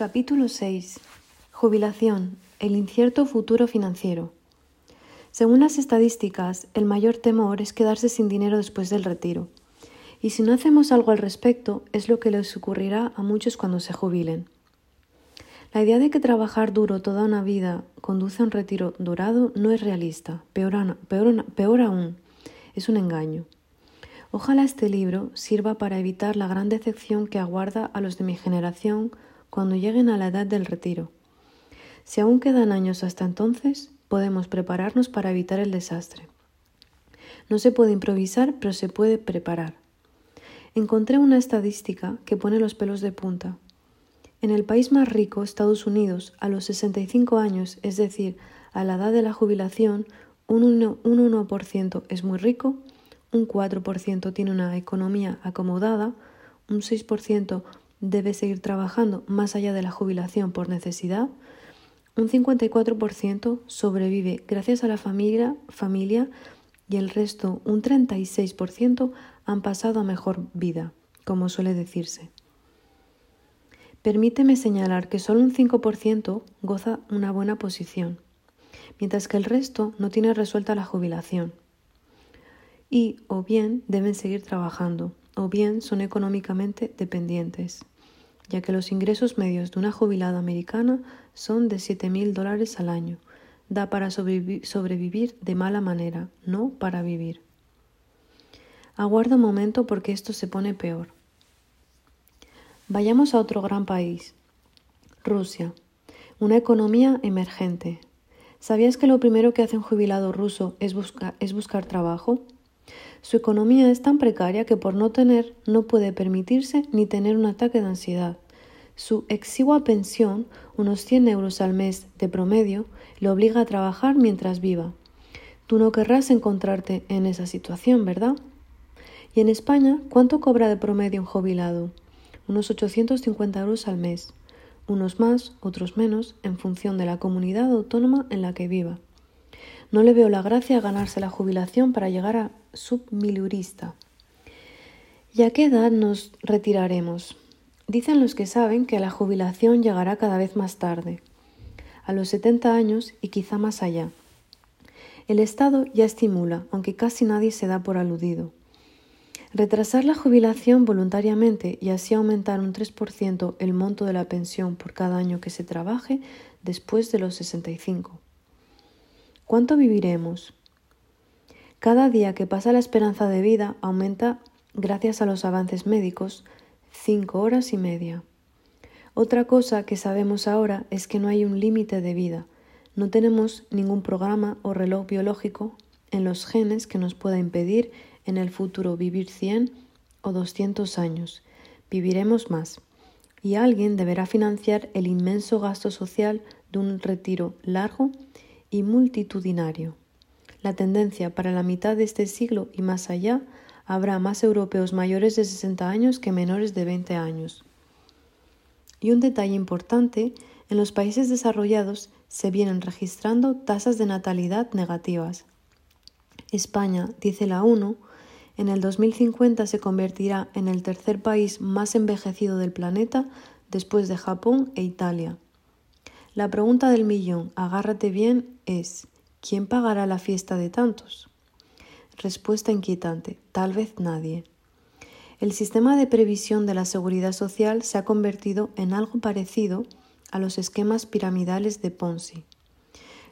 Capítulo 6. Jubilación. El incierto futuro financiero. Según las estadísticas, el mayor temor es quedarse sin dinero después del retiro. Y si no hacemos algo al respecto, es lo que les ocurrirá a muchos cuando se jubilen. La idea de que trabajar duro toda una vida conduce a un retiro dorado no es realista, peor, peor, peor aún, es un engaño. Ojalá este libro sirva para evitar la gran decepción que aguarda a los de mi generación cuando lleguen a la edad del retiro. Si aún quedan años hasta entonces, podemos prepararnos para evitar el desastre. No se puede improvisar, pero se puede preparar. Encontré una estadística que pone los pelos de punta. En el país más rico, Estados Unidos, a los 65 años, es decir, a la edad de la jubilación, un 1%, es muy rico, un 4% tiene una economía acomodada, un 6% debe seguir trabajando más allá de la jubilación por necesidad, un 54% sobrevive gracias a la familia, familia y el resto, un 36%, han pasado a mejor vida, como suele decirse. Permíteme señalar que solo un 5% goza una buena posición, mientras que el resto no tiene resuelta la jubilación y o bien deben seguir trabajando o bien son económicamente dependientes, ya que los ingresos medios de una jubilada americana son de 7.000 dólares al año. Da para sobrevivir de mala manera, no para vivir. Aguarda un momento porque esto se pone peor. Vayamos a otro gran país, Rusia, una economía emergente. ¿Sabías que lo primero que hace un jubilado ruso es, es buscar trabajo? Su economía es tan precaria que por no tener no puede permitirse ni tener un ataque de ansiedad. Su exigua pensión, unos 100 euros al mes de promedio, le obliga a trabajar mientras viva. Tú no querrás encontrarte en esa situación, ¿verdad? Y en España, ¿cuánto cobra de promedio un jubilado? Unos 850 euros al mes, unos más, otros menos, en función de la comunidad autónoma en la que viva. No le veo la gracia a ganarse la jubilación para llegar a submilurista. ¿Y a qué edad nos retiraremos? Dicen los que saben que la jubilación llegará cada vez más tarde, a los 70 años y quizá más allá. El Estado ya estimula, aunque casi nadie se da por aludido. Retrasar la jubilación voluntariamente y así aumentar un 3% el monto de la pensión por cada año que se trabaje después de los 65. ¿Cuánto viviremos? Cada día que pasa la esperanza de vida aumenta gracias a los avances médicos cinco horas y media. Otra cosa que sabemos ahora es que no hay un límite de vida. No tenemos ningún programa o reloj biológico en los genes que nos pueda impedir en el futuro vivir 100 o 200 años. Viviremos más. Y alguien deberá financiar el inmenso gasto social de un retiro largo y multitudinario. La tendencia para la mitad de este siglo y más allá habrá más europeos mayores de 60 años que menores de 20 años. Y un detalle importante, en los países desarrollados se vienen registrando tasas de natalidad negativas. España, dice la ONU, en el 2050 se convertirá en el tercer país más envejecido del planeta después de Japón e Italia. La pregunta del millón, agárrate bien, es ¿quién pagará la fiesta de tantos? Respuesta inquietante, tal vez nadie. El sistema de previsión de la seguridad social se ha convertido en algo parecido a los esquemas piramidales de Ponzi.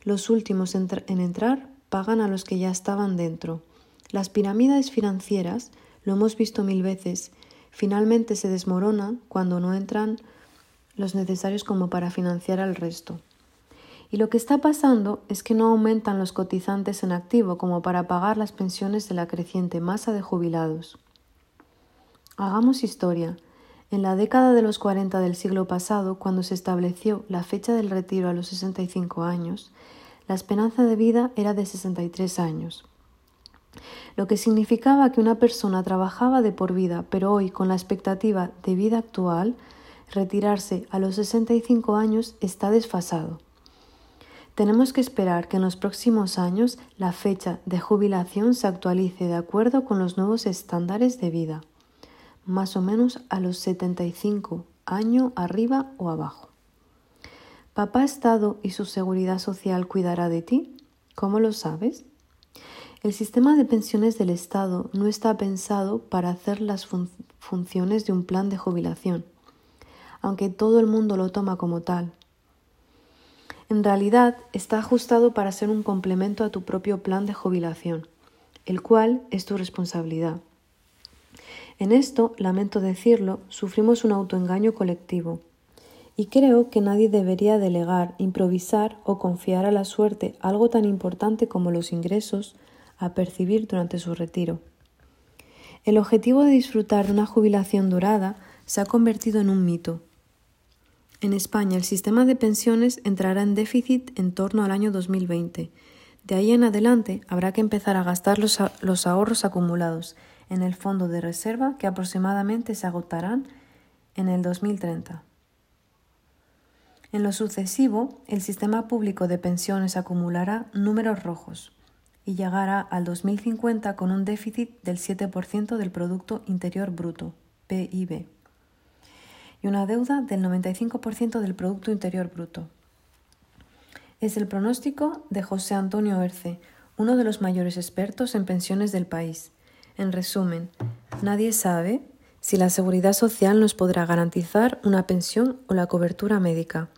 Los últimos en entrar pagan a los que ya estaban dentro. Las pirámides financieras, lo hemos visto mil veces, finalmente se desmoronan cuando no entran los necesarios como para financiar al resto. Y lo que está pasando es que no aumentan los cotizantes en activo como para pagar las pensiones de la creciente masa de jubilados. Hagamos historia. En la década de los 40 del siglo pasado, cuando se estableció la fecha del retiro a los 65 años, la esperanza de vida era de 63 años. Lo que significaba que una persona trabajaba de por vida, pero hoy, con la expectativa de vida actual, retirarse a los 65 años está desfasado. Tenemos que esperar que en los próximos años la fecha de jubilación se actualice de acuerdo con los nuevos estándares de vida, más o menos a los 75 años arriba o abajo. ¿Papá Estado y su seguridad social cuidará de ti? ¿Cómo lo sabes? El sistema de pensiones del Estado no está pensado para hacer las funciones de un plan de jubilación, aunque todo el mundo lo toma como tal. En realidad está ajustado para ser un complemento a tu propio plan de jubilación, el cual es tu responsabilidad. En esto, lamento decirlo, sufrimos un autoengaño colectivo. Y creo que nadie debería delegar, improvisar o confiar a la suerte algo tan importante como los ingresos a percibir durante su retiro. El objetivo de disfrutar de una jubilación dorada se ha convertido en un mito. En España el sistema de pensiones entrará en déficit en torno al año 2020. De ahí en adelante habrá que empezar a gastar los, los ahorros acumulados en el fondo de reserva que aproximadamente se agotarán en el 2030. En lo sucesivo, el sistema público de pensiones acumulará números rojos y llegará al 2050 con un déficit del 7% del Producto Interior Bruto, PIB, y una deuda del 95% del Producto Interior Bruto. Es el pronóstico de José Antonio Erce, uno de los mayores expertos en pensiones del país, en resumen, nadie sabe si la seguridad social nos podrá garantizar una pensión o la cobertura médica.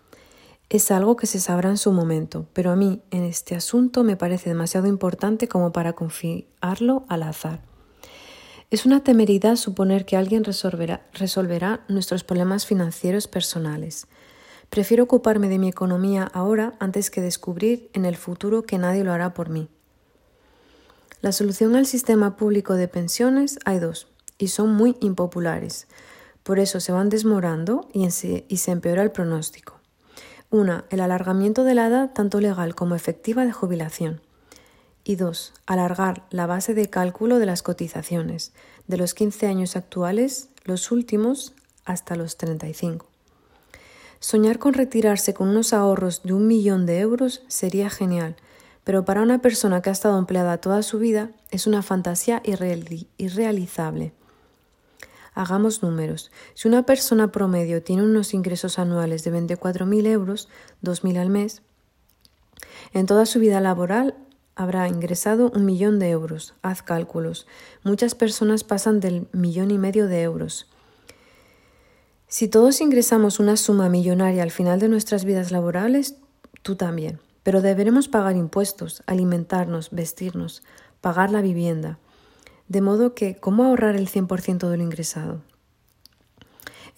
Es algo que se sabrá en su momento, pero a mí en este asunto me parece demasiado importante como para confiarlo al azar. Es una temeridad suponer que alguien resolverá, nuestros problemas financieros personales. Prefiero ocuparme de mi economía ahora antes que descubrir en el futuro que nadie lo hará por mí. La solución al sistema público de pensiones hay dos, y son muy impopulares. Por eso se van desmorando y, se, y se empeora el pronóstico. Una, el alargamiento de la edad tanto legal como efectiva de jubilación. Y alargar la base de cálculo de las cotizaciones, de los 15 años actuales, los últimos, hasta los 35. Soñar con retirarse con unos ahorros de un millón de euros sería genial, pero para una persona que ha estado empleada toda su vida es una fantasía irrealizable. Hagamos números. Si una persona promedio tiene unos ingresos anuales de 24.000 euros, 2.000 al mes, en toda su vida laboral habrá ingresado un millón de euros. Haz cálculos. Muchas personas pasan del millón y medio de euros. Si todos ingresamos una suma millonaria al final de nuestras vidas laborales, tú también. Pero deberemos pagar impuestos, alimentarnos, vestirnos, pagar la vivienda. De modo que, ¿cómo ahorrar el 100% de lo ingresado?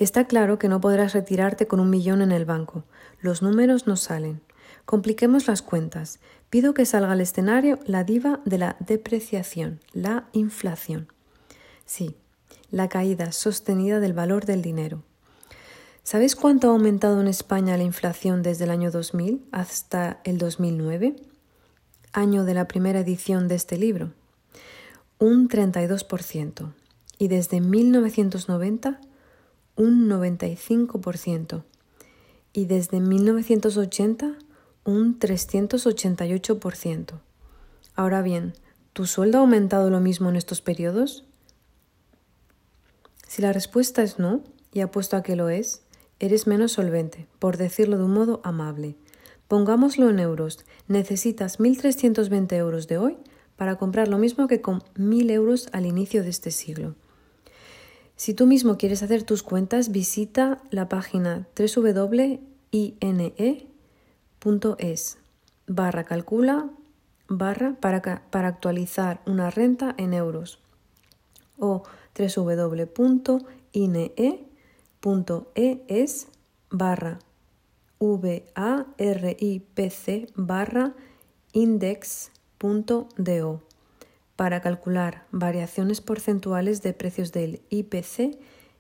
Está claro que no podrás retirarte con un millón en el banco. Los números no salen. Compliquemos las cuentas. Pido que salga al escenario la diva de la depreciación, la inflación. Sí, la caída sostenida del valor del dinero. ¿Sabes cuánto ha aumentado en España la inflación desde el año 2000 hasta el 2009? Año de la primera edición de este libro. Un 32%. Y desde 1990, un 95%. Y desde 1980, un 388%. Ahora bien, ¿tu sueldo ha aumentado lo mismo en estos periodos? Si la respuesta es no, y apuesto a que lo es, eres menos solvente, por decirlo de un modo amable. Pongámoslo en euros. Necesitas 1.320 euros de hoy para comprar lo mismo que con 1.000 euros al inicio de este siglo. Si tú mismo quieres hacer tus cuentas, visita la página www.ine.es barra calcula barra para, para actualizar una renta en euros o www.ine.es es barra varipc barra index.do para calcular variaciones porcentuales de precios del IPC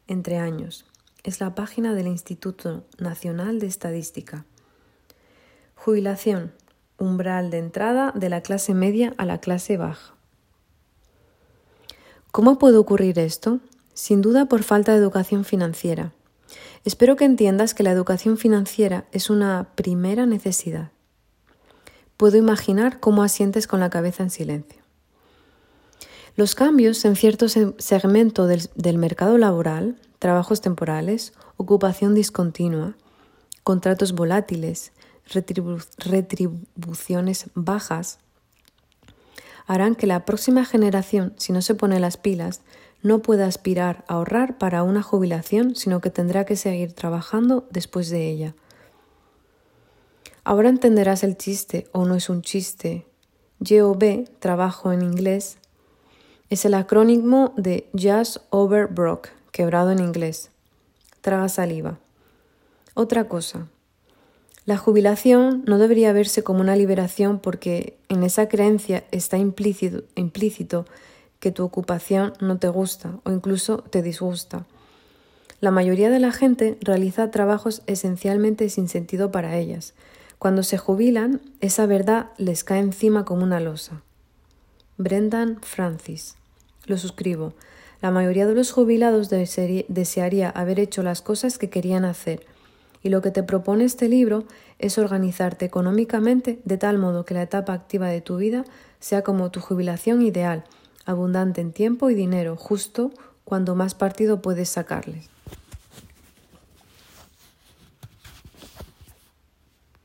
entre años. Es la página del Instituto Nacional de Estadística. Jubilación. Umbral de entrada de la clase media a la clase baja. ¿Cómo puede ocurrir esto? Sin duda por falta de educación financiera. Espero que entiendas que la educación financiera es una primera necesidad. Puedo imaginar cómo asientes con la cabeza en silencio. Los cambios en cierto segmento del, del, mercado laboral, trabajos temporales, ocupación discontinua, contratos volátiles, retribuciones bajas harán que la próxima generación, si no se pone las pilas, no pueda aspirar a ahorrar para una jubilación, sino que tendrá que seguir trabajando después de ella. Ahora entenderás el chiste o no es un chiste. JOB, trabajo en inglés, es el acrónimo de Just Over Broke, quebrado en inglés. Traga saliva. Otra cosa. La jubilación no debería verse como una liberación porque en esa creencia está implícito, implícito que tu ocupación no te gusta o incluso te disgusta. La mayoría de la gente realiza trabajos esencialmente sin sentido para ellas. Cuando se jubilan, esa verdad les cae encima como una losa. Brendan Francis. Lo suscribo. La mayoría de los jubilados desearía haber hecho las cosas que querían hacer. Y lo que te propone este libro es organizarte económicamente de tal modo que la etapa activa de tu vida sea como tu jubilación ideal abundante en tiempo y dinero, justo cuando más partido puedes sacarles.